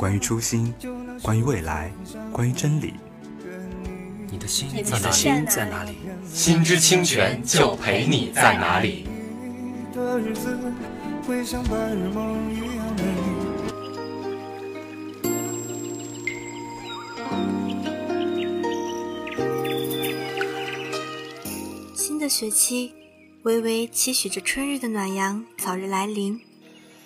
关于初心，关于未来，关于真理。你的心，你的心在哪里？心之清泉就陪你在哪里。新的学期，微微期许着春日的暖阳早日来临，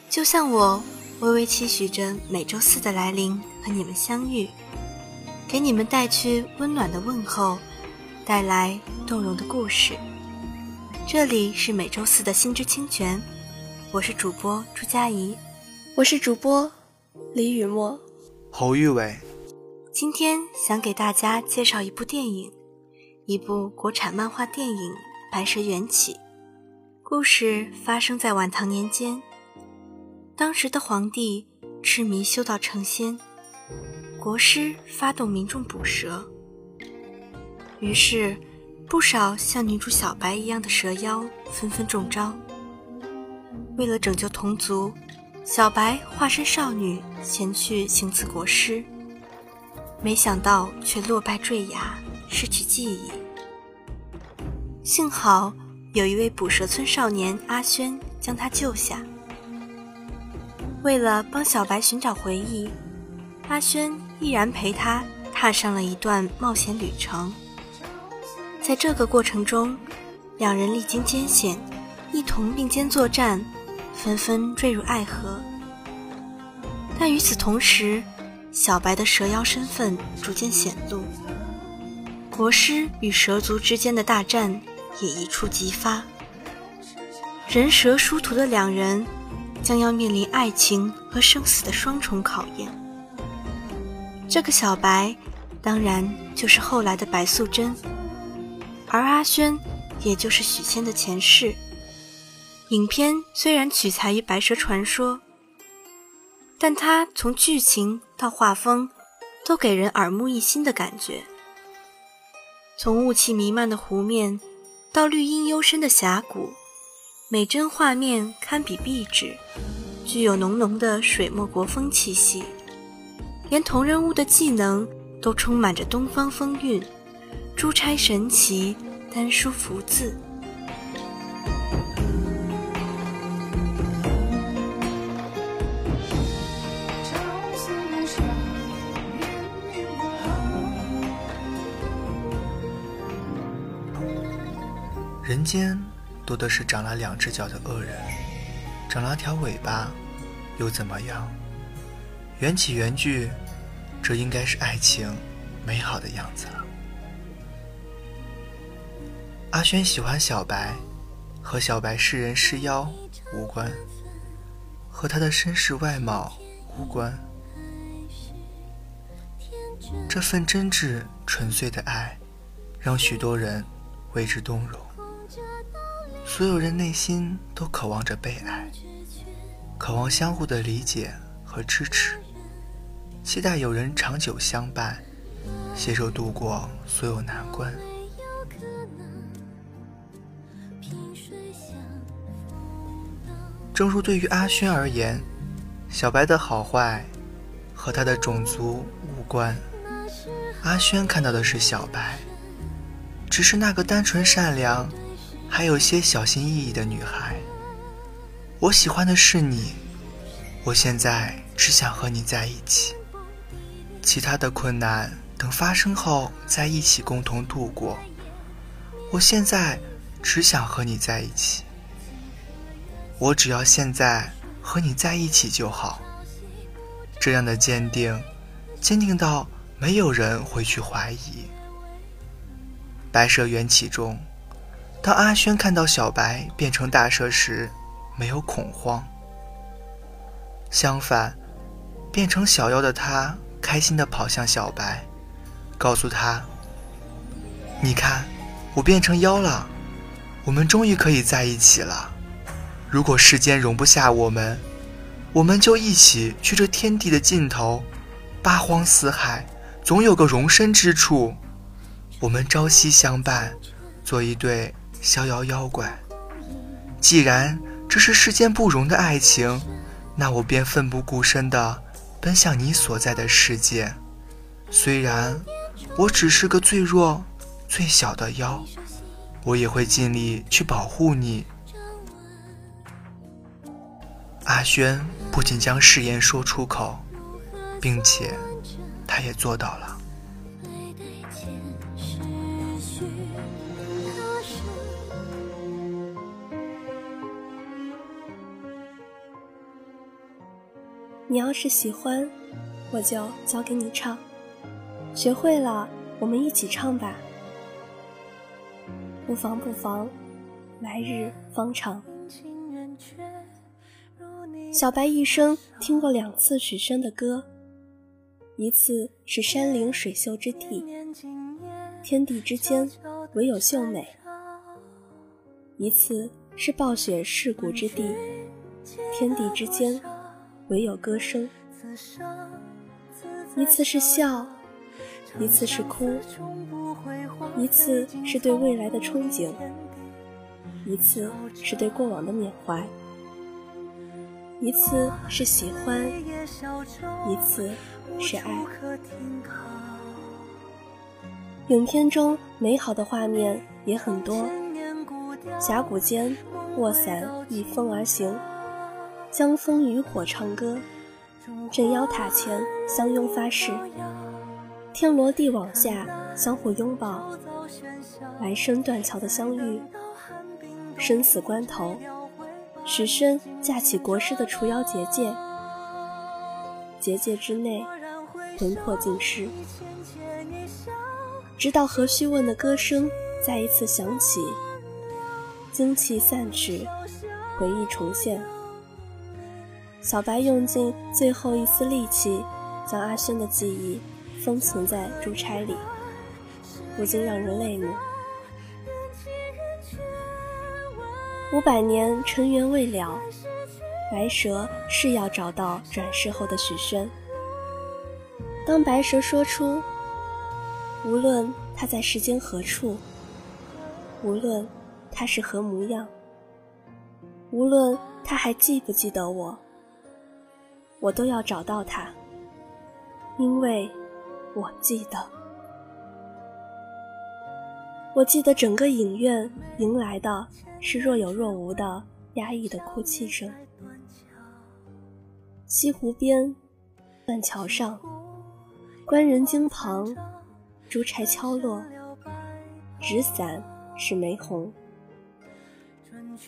就像我微微期许着每周四的来临和你们相遇。给你们带去温暖的问候，带来动容的故事。这里是每周四的心之清泉，我是主播朱佳怡，我是主播李雨墨，侯玉伟。今天想给大家介绍一部电影，一部国产漫画电影《白蛇缘起》。故事发生在晚唐年间，当时的皇帝痴迷修道成仙。国师发动民众捕蛇，于是不少像女主小白一样的蛇妖纷纷中招。为了拯救同族，小白化身少女前去行刺国师，没想到却落败坠崖，失去记忆。幸好有一位捕蛇村少年阿轩将他救下。为了帮小白寻找回忆。阿轩毅然陪他踏上了一段冒险旅程。在这个过程中，两人历经艰险，一同并肩作战，纷纷坠入爱河。但与此同时，小白的蛇妖身份逐渐显露，国师与蛇族之间的大战也一触即发。人蛇殊途的两人，将要面临爱情和生死的双重考验。这个小白，当然就是后来的白素贞，而阿轩，也就是许仙的前世。影片虽然取材于《白蛇传说》，但它从剧情到画风，都给人耳目一新的感觉。从雾气弥漫的湖面，到绿荫幽深的峡谷，每帧画面堪比壁纸，具有浓浓的水墨国风气息。连同人物的技能都充满着东方风韵，珠钗神奇，丹书福字。人间多的是长了两只脚的恶人，长了条尾巴，又怎么样？缘起缘聚，这应该是爱情美好的样子了。阿轩喜欢小白，和小白是人是妖无关，和他的身世外貌无关。这份真挚纯粹的爱，让许多人为之动容。所有人内心都渴望着被爱，渴望相互的理解和支持。期待有人长久相伴，携手度过所有难关。正如对于阿轩而言，小白的好坏和他的种族无关。阿轩看到的是小白，只是那个单纯善良，还有些小心翼翼的女孩。我喜欢的是你，我现在只想和你在一起。其他的困难等发生后在一起共同度过。我现在只想和你在一起，我只要现在和你在一起就好。这样的坚定，坚定到没有人会去怀疑。白蛇缘起中，当阿轩看到小白变成大蛇时，没有恐慌。相反，变成小妖的他开心地跑向小白，告诉他：“你看，我变成妖了，我们终于可以在一起了。如果世间容不下我们，我们就一起去这天地的尽头，八荒四海，总有个容身之处。我们朝夕相伴，做一对逍遥妖怪。既然这是世间不容的爱情。”那我便奋不顾身地奔向你所在的世界，虽然我只是个最弱、最小的妖，我也会尽力去保护你。阿轩不仅将誓言说出口，并且他也做到了。你要是喜欢，我就教给你唱。学会了，我们一起唱吧。不妨不妨，来日方长。小白一生听过两次许宣的歌，一次是山灵水秀之地，天地之间唯有秀美；一次是暴雪世谷之地，天地之间。唯有歌声，一次是笑，一次是哭，一次是对未来的憧憬，一次是对过往的缅怀，一次是喜欢，一次是爱。影片中美好的画面也很多，峡谷间卧伞逆风而行。江枫渔火唱歌，镇妖塔前相拥发誓，天罗地网下相互拥抱，来生断桥的相遇，生死关头，许宣架起国师的除妖结界，结界之内魂魄尽失，直到何须问的歌声再一次响起，精气散去，回忆重现。小白用尽最后一丝力气，将阿轩的记忆封存在珠钗里，不禁让人泪目。五百年尘缘未了，白蛇是要找到转世后的许宣。当白蛇说出“无论他在世间何处，无论他是何模样，无论他还记不记得我”。我都要找到他，因为我记得，我记得整个影院迎来的是若有若无的压抑的哭泣声。西湖边，断桥上，观人经旁，竹柴敲落，纸伞是玫红，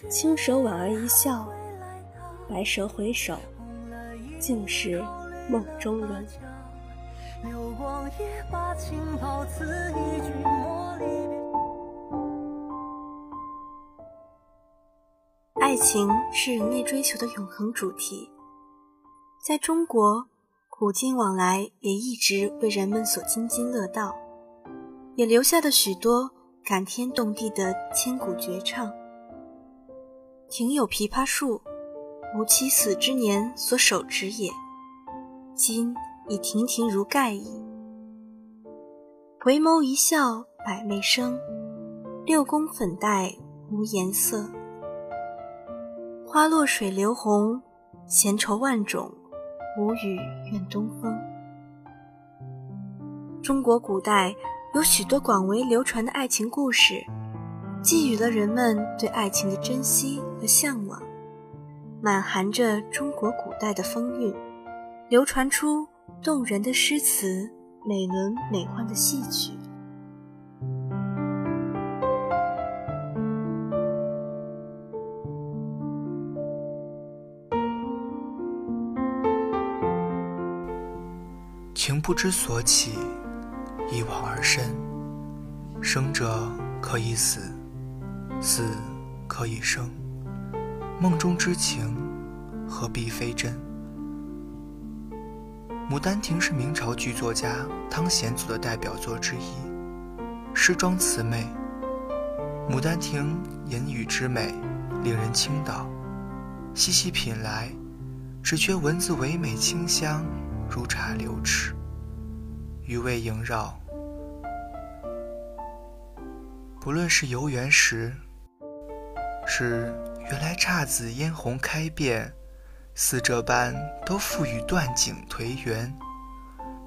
青蛇莞尔一笑，白蛇回首。竟是梦中人。爱情是人类追求的永恒主题，在中国，古今往来也一直为人们所津津乐道，也留下了许多感天动地的千古绝唱。庭有枇杷树。吾妻死之年所手植也，今已亭亭如盖矣。回眸一笑百媚生，六宫粉黛无颜色。花落水流红，闲愁万种，无语怨东风。中国古代有许多广为流传的爱情故事，寄予了人们对爱情的珍惜和向往。满含着中国古代的风韵，流传出动人的诗词，美轮美奂的戏曲。情不知所起，一往而深。生者可以死，死可以生。梦中之情，何必非真？《牡丹亭》是明朝剧作家汤显祖的代表作之一，诗庄词美。《牡丹亭》言语之美，令人倾倒。细细品来，只觉文字唯美清香，如茶流池，余味萦绕。不论是游园时，是原来姹紫嫣红开遍。似这般都付与断井颓垣，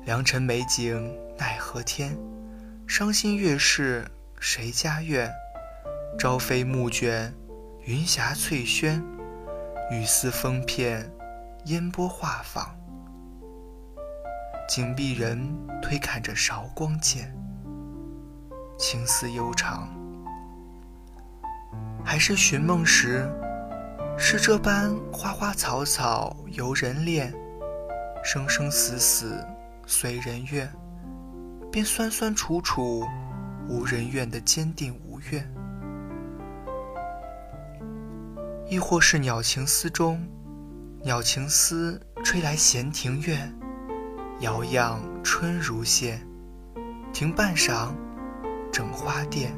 良辰美景奈何天？伤心月事谁家院？朝飞暮卷，云霞翠轩，雨丝风片，烟波画舫。紧闭人推看着韶光剑，情思悠长。还是寻梦时。是这般花花草草由人恋，生生死死随人愿，便酸酸楚楚无人怨的坚定无怨。亦或是鸟情思中，鸟情思吹来闲庭院，摇漾春如线，停半晌，整花店，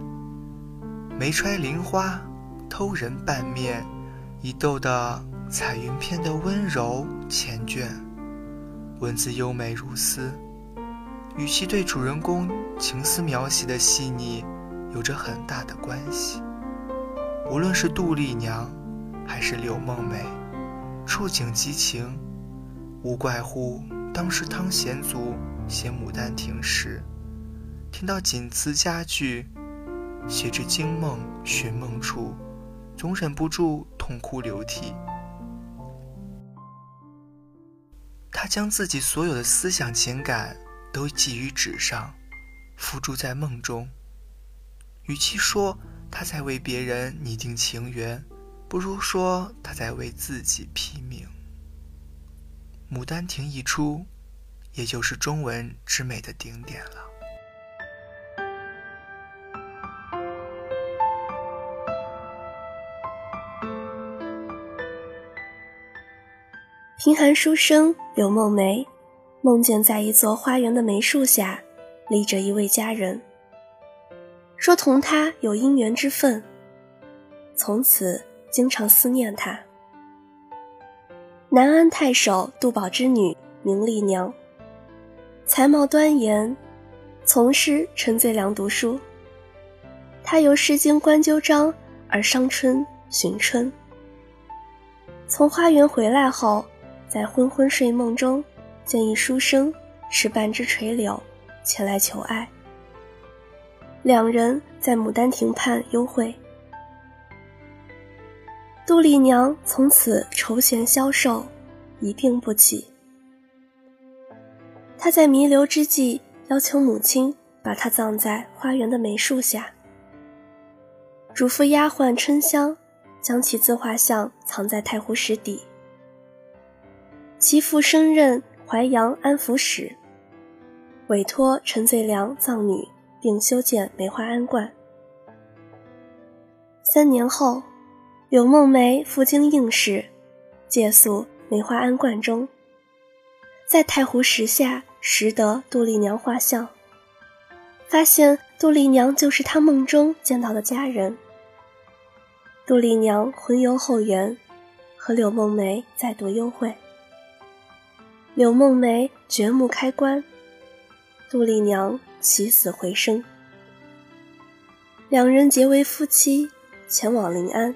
梅揣菱花偷人半面。已逗得彩云片的温柔缱绻，文字优美如丝，与其对主人公情思描写的细腻有着很大的关系。无论是杜丽娘，还是柳梦梅，触景激情，无怪乎当时汤显祖写《牡丹亭》时，听到锦词佳句，写至惊梦寻梦处。总忍不住痛哭流涕。他将自己所有的思想情感都记于纸上，付诸在梦中。与其说他在为别人拟定情缘，不如说他在为自己批命。《牡丹亭》一出，也就是中文之美的顶点了。贫寒书生柳梦梅，梦见在一座花园的梅树下，立着一位佳人，说同他有姻缘之分，从此经常思念他。南安太守杜宝之女名丽娘，才貌端严，从师陈最良读书。他由《诗经》观鸠章而伤春寻春，从花园回来后。在昏昏睡梦中，见一书生持半枝垂柳前来求爱。两人在牡丹亭畔幽会。杜丽娘从此愁弦消瘦，一病不起。她在弥留之际，要求母亲把她葬在花园的梅树下，嘱咐丫鬟春香将其自画像藏在太湖石底。其父升任淮阳安抚使，委托陈最良葬女，并修建梅花庵观。三年后，柳梦梅赴京应试，借宿梅花庵观中，在太湖石下拾得杜丽娘画像，发现杜丽娘就是他梦中见到的佳人。杜丽娘魂游后园，和柳梦梅再度幽会。柳梦梅掘墓开棺，杜丽娘起死回生，两人结为夫妻，前往临安。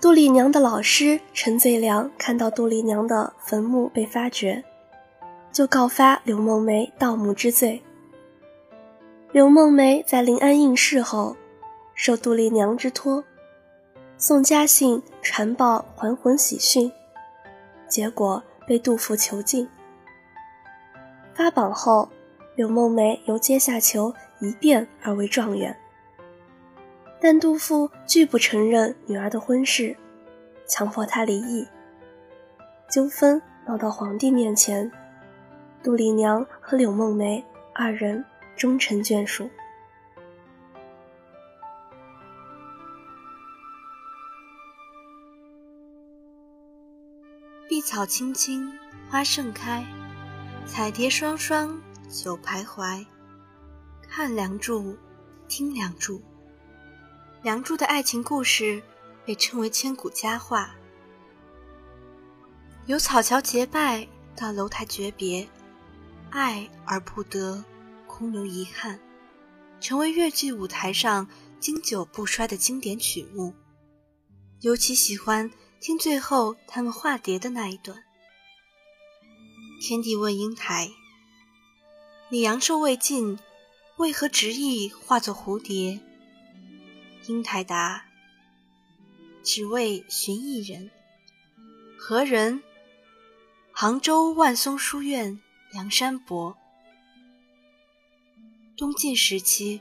杜丽娘的老师陈最良看到杜丽娘的坟墓被发掘，就告发柳梦梅盗墓之罪。柳梦梅在临安应试后，受杜丽娘之托，送家信传报还魂喜讯。结果被杜甫囚禁。发榜后，柳梦梅由阶下囚一变而为状元，但杜甫拒不承认女儿的婚事，强迫她离异。纠纷闹到皇帝面前，杜丽娘和柳梦梅二人终成眷属。草青青，花盛开，彩蝶双双，久徘徊。看《梁祝》，听《梁祝》，《梁祝》的爱情故事被称为千古佳话。由草桥结拜到楼台诀别，爱而不得，空留遗憾，成为越剧舞台上经久不衰的经典曲目。尤其喜欢听最后他们化蝶的那一段。天帝问英台：“你阳寿未尽，为何执意化作蝴蝶？”英台答：“只为寻一人。何人？”杭州万松书院梁山伯。东晋时期，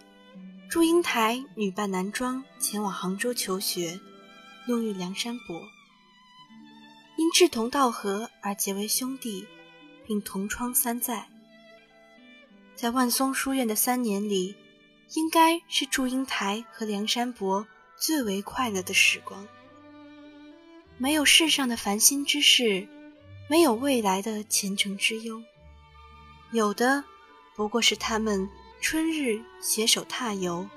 祝英台女扮男装前往杭州求学，弄遇梁山伯，因志同道合而结为兄弟，并同窗三载。在万松书院的三年里，应该是祝英台和梁山伯最为快乐的时光，没有世上的烦心之事。没有未来的前程之忧，有的不过是他们春日携手踏游，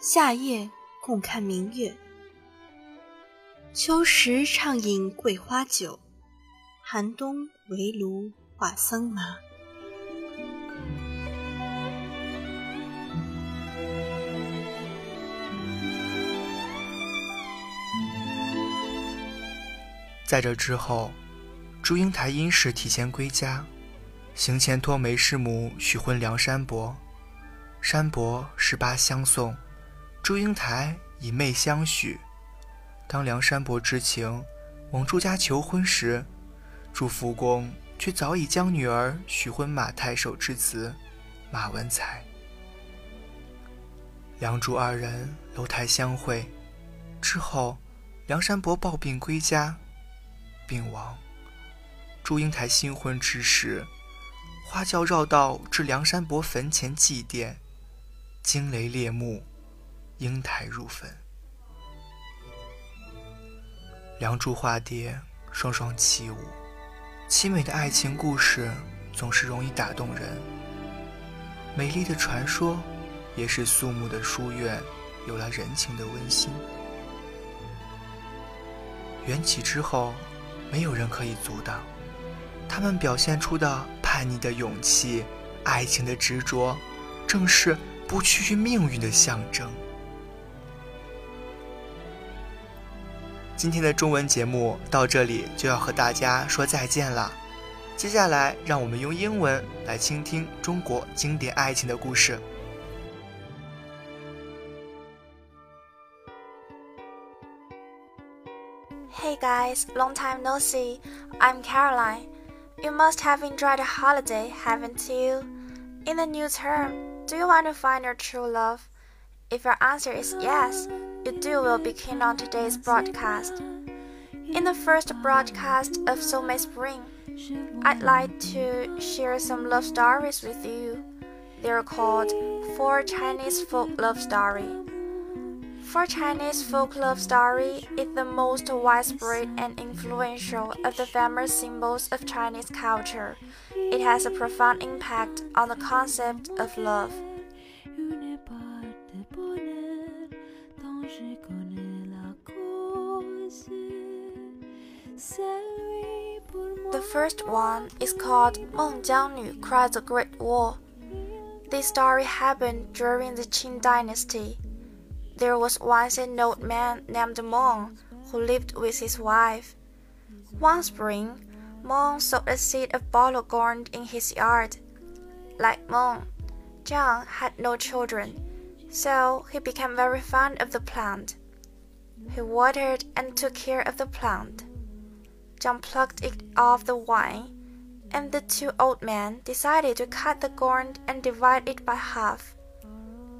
夏夜共看明月，秋时畅饮桂花酒，寒冬围炉话桑麻。在这之后。祝英台因事提前归家，行前托梅师母许婚梁山伯。山伯十八相送，祝英台以妹相许。当梁山伯知情往祝家求婚时，祝福公却早已将女儿许婚马太守之子马文才。梁祝二人楼台相会之后，梁山伯抱病归家，病亡。祝英台新婚之时，花轿绕道至梁山伯坟前祭奠，惊雷裂幕，英台入坟。梁祝化蝶，双双起舞，凄美的爱情故事总是容易打动人。美丽的传说，也使肃穆的书院有了人情的温馨。缘起之后，没有人可以阻挡。他们表现出的叛逆的勇气，爱情的执着，正是不屈于命运的象征。今天的中文节目到这里就要和大家说再见了，接下来让我们用英文来倾听中国经典爱情的故事。Hey guys, long time no see. I'm Caroline. You must have enjoyed a holiday, haven't you? In the new term, do you want to find your true love? If your answer is yes, you do will be keen on today's broadcast. In the first broadcast of Soulmate Spring, I'd like to share some love stories with you. They're called Four Chinese Folk Love Story. Four Chinese folk love story is the most widespread and influential of the famous symbols of Chinese culture. It has a profound impact on the concept of love. The first one is called Meng Jiangnu Cried the Great War. This story happened during the Qing dynasty. There was once an old man named Meng who lived with his wife. One spring, Meng sowed a seed of bottle gourd in his yard. Like Meng, Jiang had no children, so he became very fond of the plant. He watered and took care of the plant. Zhang plucked it off the wine, and the two old men decided to cut the gourd and divide it by half.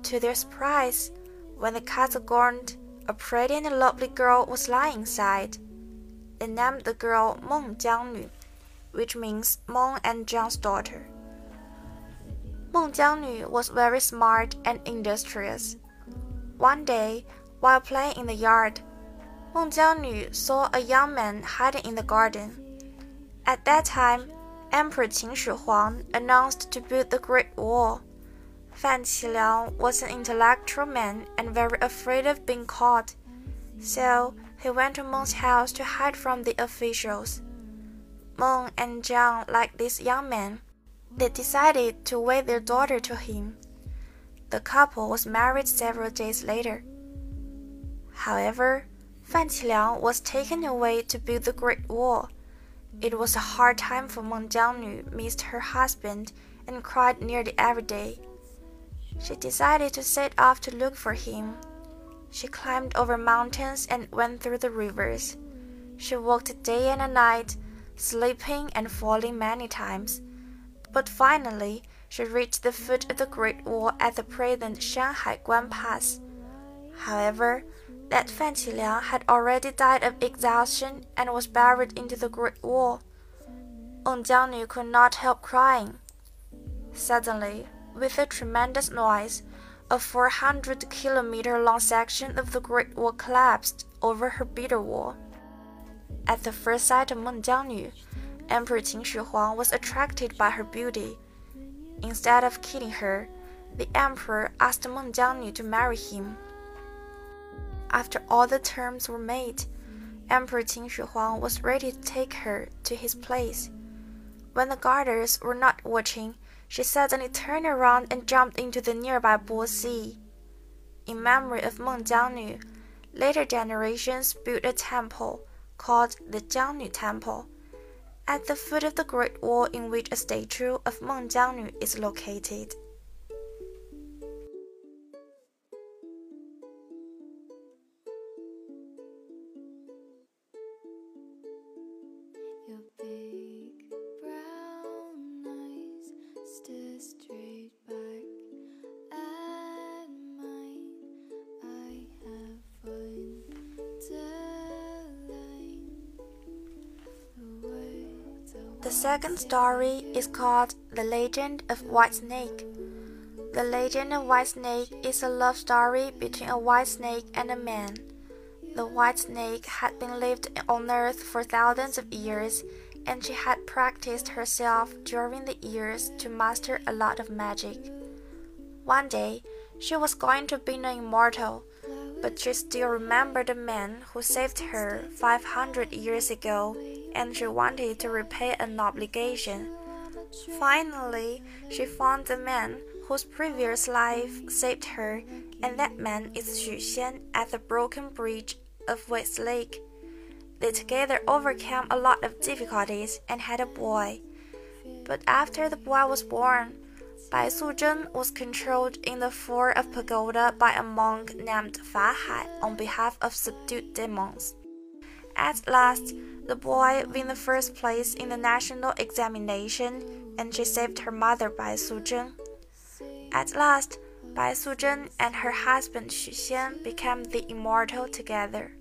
To their surprise, when they cut the gourd, a pretty and lovely girl was lying inside. They named the girl Meng Jiangnu, which means Meng and Jiang's daughter. Meng Jiangnu was very smart and industrious. One day, while playing in the yard, Meng Jiangnu saw a young man hiding in the garden. At that time, Emperor Qin Shi Huang announced to build the Great Wall. Fan Qiliang was an intellectual man and very afraid of being caught, so he went to Meng's house to hide from the officials. Meng and Jiang liked this young man. They decided to wed their daughter to him. The couple was married several days later. However, Fan Qiliang was taken away to build the Great Wall. It was a hard time for Meng Jiangnu, missed her husband, and cried nearly every day. She decided to set off to look for him. She climbed over mountains and went through the rivers. She walked day and night, sleeping and falling many times. But finally, she reached the foot of the Great Wall at the present Shanghai Guan Pass. However, that Fan Qiliang had already died of exhaustion and was buried into the Great Wall. Meng Jiangnu could not help crying. Suddenly, with a tremendous noise, a 400 kilometer long section of the Great Wall collapsed over her bitter wall. At the first sight of Meng Jiangnu, Emperor Qin Shi Huang was attracted by her beauty. Instead of killing her, the emperor asked Meng Jiangnu to marry him. After all the terms were made, Emperor Qin Shi Huang was ready to take her to his place. When the guards were not watching, she suddenly turned around and jumped into the nearby Bo Sea. In memory of Meng Jiangnu, later generations built a temple called the Jiangnu Temple at the foot of the Great Wall in which a statue of Meng Jiangnu is located. The second story is called The Legend of White Snake. The Legend of White Snake is a love story between a white snake and a man. The white snake had been lived on earth for thousands of years, and she had practiced herself during the years to master a lot of magic. One day, she was going to be an immortal, but she still remembered the man who saved her 500 years ago and she wanted to repay an obligation. Finally, she found the man whose previous life saved her, and that man is Xu Xian at the broken bridge of West Lake. They together overcame a lot of difficulties and had a boy. But after the boy was born, Bai Suzhen was controlled in the fort of Pagoda by a monk named Fa Hai on behalf of subdued demons. At last, the boy won the first place in the national examination, and she saved her mother Bai Suzhen. At last, Bai Suzhen and her husband Xu Xian became the immortal together.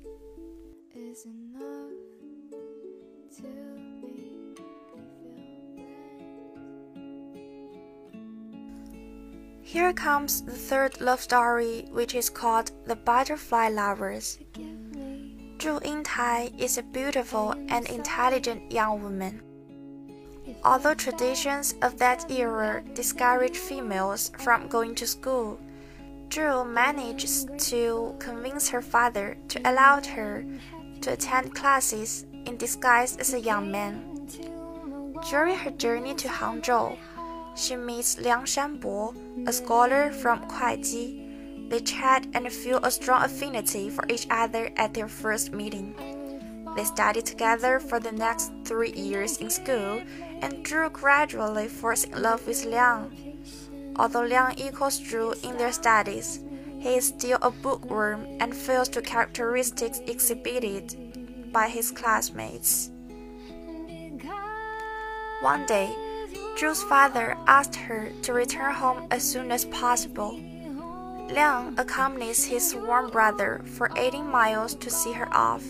Here comes the third love story, which is called The Butterfly Lovers. Zhu Yingtai is a beautiful and intelligent young woman. Although traditions of that era discouraged females from going to school, Zhu manages to convince her father to allow her to attend classes in disguise as a young man. During her journey to Hangzhou, she meets Liang Shanbo, a scholar from Kuaiji. They chat and feel a strong affinity for each other at their first meeting. They study together for the next three years in school, and Drew gradually falls in love with Liang. Although Liang equals Drew in their studies, he is still a bookworm and fails to characteristics exhibited by his classmates. One day, Drew's father asked her to return home as soon as possible. Liang accompanies his sworn brother for 18 miles to see her off.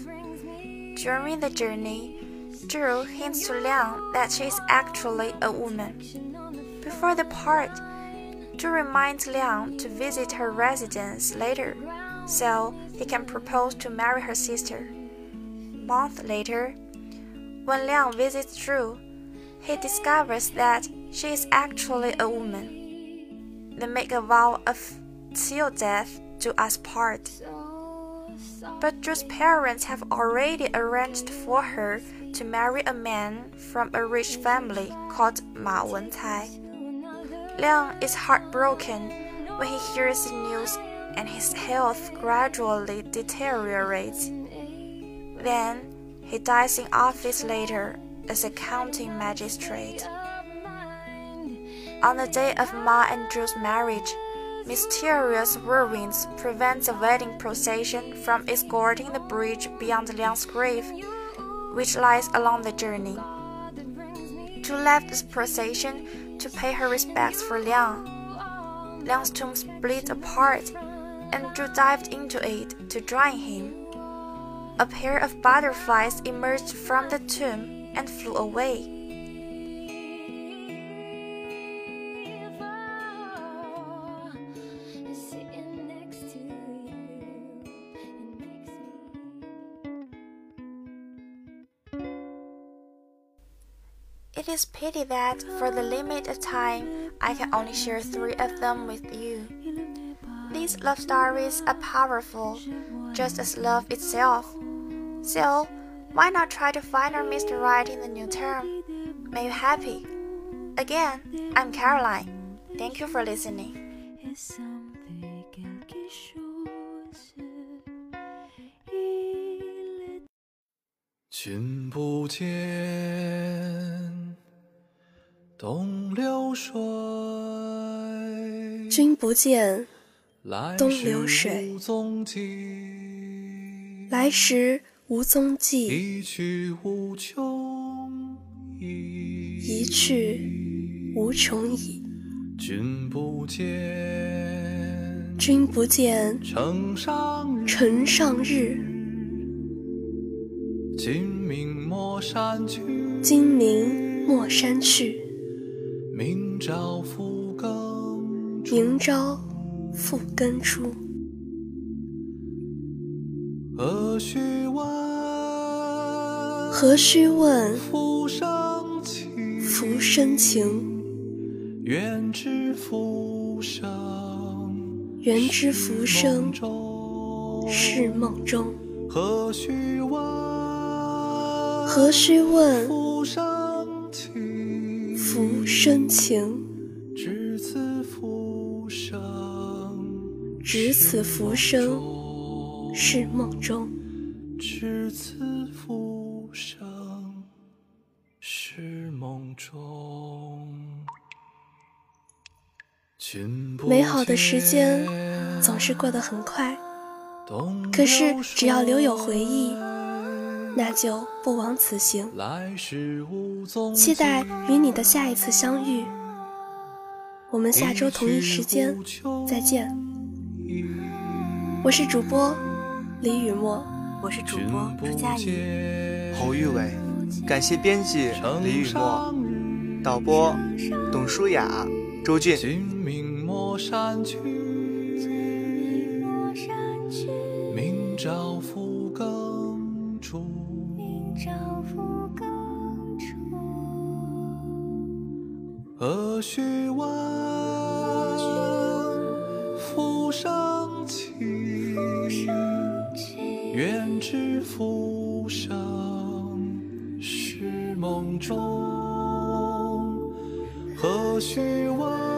During the journey, Zhu hints to Liang that she is actually a woman. Before they part, Zhu reminds Liang to visit her residence later so he can propose to marry her sister. Month later, when Liang visits Zhu, he discovers that she is actually a woman. They make a vow of till death do us part. But Drew's parents have already arranged for her to marry a man from a rich family called Ma Wencai. Liang is heartbroken when he hears the news and his health gradually deteriorates. Then he dies in office later as a county magistrate. On the day of Ma and Drew's marriage, mysterious whirlwinds prevent the wedding procession from escorting the bridge beyond Liang's grave, which lies along the journey. Zhu left this procession to pay her respects for Liang. Liang's tomb split apart, and Zhu dived into it to join him. A pair of butterflies emerged from the tomb and flew away. is pity that for the limit of time, I can only share three of them with you. These love stories are powerful, just as love itself. So, why not try to find our Mr. Right in the new term? May you happy. Again, I'm Caroline. Thank you for listening. 君不见， 东流水。君不见，东流水。来时无踪迹，一去无穷已。一去无穷已。君不见，君不见，城上城上日。今明莫山去，今明莫山去。明朝复更，初。何须问？何须问？浮生情，浮生情。愿知浮生，愿知浮生是梦中。何须问？何须问？浮生情，浮生情。只此浮生，只此浮生是梦中。只此浮生是梦中。美好的时间总是过得很快，可是只要留有回忆。那就不枉此行。期待与你的下一次相遇。我们下周同一时间再见。我是主播李雨墨，我是主播朱佳怡，侯玉伟。感谢编辑李雨墨，导播董舒雅、周俊。明朝复更初。何须问？浮生情，愿知浮生是梦中。何须问？